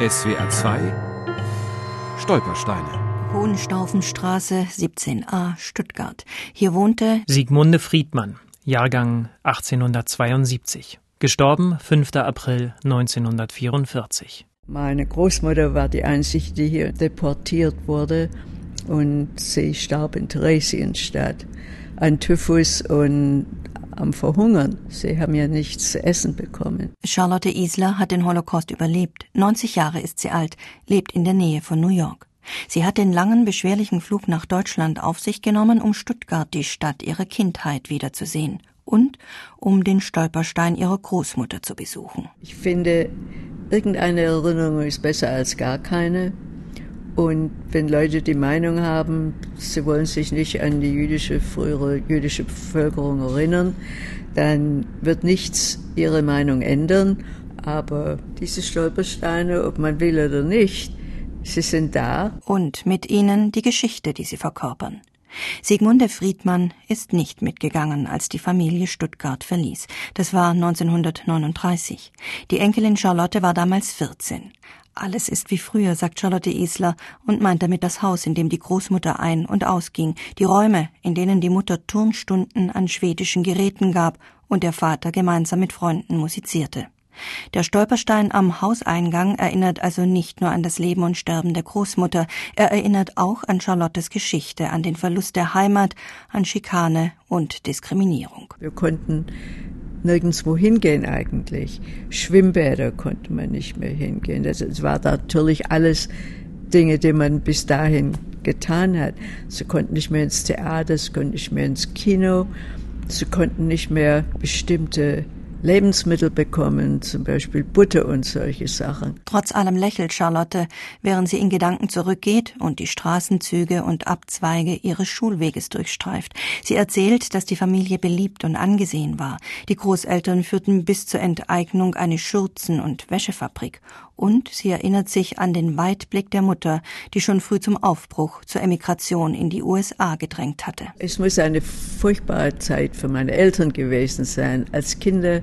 SWR 2 Stolpersteine Hohenstaufenstraße 17a Stuttgart. Hier wohnte Sigmunde Friedmann, Jahrgang 1872. Gestorben 5. April 1944. Meine Großmutter war die einzige, die hier deportiert wurde und sie starb in Theresienstadt an Typhus und am Verhungern. Sie haben ja nichts zu essen bekommen. Charlotte Isler hat den Holocaust überlebt. 90 Jahre ist sie alt, lebt in der Nähe von New York. Sie hat den langen, beschwerlichen Flug nach Deutschland auf sich genommen, um Stuttgart, die Stadt ihrer Kindheit, wiederzusehen und um den Stolperstein ihrer Großmutter zu besuchen. Ich finde, irgendeine Erinnerung ist besser als gar keine. Und wenn Leute die Meinung haben, sie wollen sich nicht an die jüdische, frühere jüdische Bevölkerung erinnern, dann wird nichts ihre Meinung ändern. Aber diese Stolpersteine, ob man will oder nicht, sie sind da. Und mit ihnen die Geschichte, die sie verkörpern. Sigmunde Friedmann ist nicht mitgegangen, als die Familie Stuttgart verließ. Das war 1939. Die Enkelin Charlotte war damals 14. Alles ist wie früher, sagt Charlotte Isler und meint damit das Haus, in dem die Großmutter ein- und ausging, die Räume, in denen die Mutter Turnstunden an schwedischen Geräten gab und der Vater gemeinsam mit Freunden musizierte. Der Stolperstein am Hauseingang erinnert also nicht nur an das Leben und Sterben der Großmutter, er erinnert auch an Charlottes Geschichte, an den Verlust der Heimat, an Schikane und Diskriminierung. Wir konnten nirgendwo hingehen eigentlich. Schwimmbäder konnte man nicht mehr hingehen. Das, es war natürlich alles Dinge, die man bis dahin getan hat. Sie konnten nicht mehr ins Theater, sie konnten nicht mehr ins Kino, sie konnten nicht mehr bestimmte Lebensmittel bekommen, zum Beispiel Butter und solche Sachen. Trotz allem lächelt Charlotte, während sie in Gedanken zurückgeht und die Straßenzüge und Abzweige ihres Schulweges durchstreift. Sie erzählt, dass die Familie beliebt und angesehen war. Die Großeltern führten bis zur Enteignung eine Schürzen- und Wäschefabrik. Und sie erinnert sich an den Weitblick der Mutter, die schon früh zum Aufbruch zur Emigration in die USA gedrängt hatte. Es muss eine furchtbare Zeit für meine Eltern gewesen sein. Als Kinder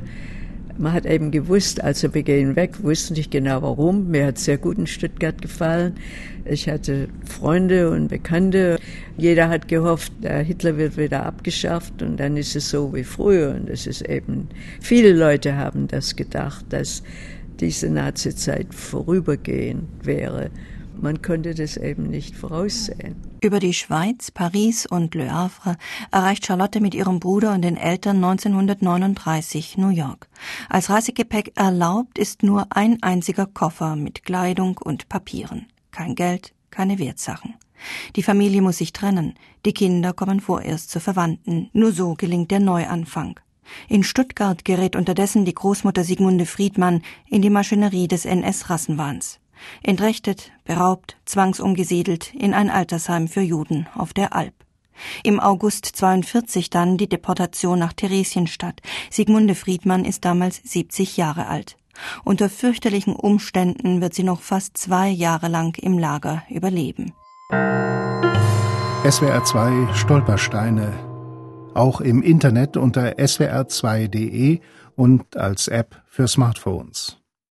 man hat eben gewusst, also wir gehen weg, wussten nicht genau warum. Mir hat sehr gut in Stuttgart gefallen. Ich hatte Freunde und Bekannte. Jeder hat gehofft, der Hitler wird wieder abgeschafft und dann ist es so wie früher. Und es ist eben, viele Leute haben das gedacht, dass diese Nazizeit vorübergehend wäre. Man konnte das eben nicht voraussehen. Über die Schweiz, Paris und Le Havre erreicht Charlotte mit ihrem Bruder und den Eltern 1939 New York. Als Reisegepäck erlaubt ist nur ein einziger Koffer mit Kleidung und Papieren. Kein Geld, keine Wertsachen. Die Familie muss sich trennen, die Kinder kommen vorerst zu Verwandten, nur so gelingt der Neuanfang. In Stuttgart gerät unterdessen die Großmutter Sigmunde Friedmann in die Maschinerie des NS-Rassenwahns. Entrechtet, beraubt, zwangsumgesiedelt in ein Altersheim für Juden auf der Alp. Im August 42 dann die Deportation nach Theresienstadt. Sigmunde Friedmann ist damals 70 Jahre alt. Unter fürchterlichen Umständen wird sie noch fast zwei Jahre lang im Lager überleben. SWR 2 Stolpersteine. Auch im Internet unter swr2.de und als App für Smartphones.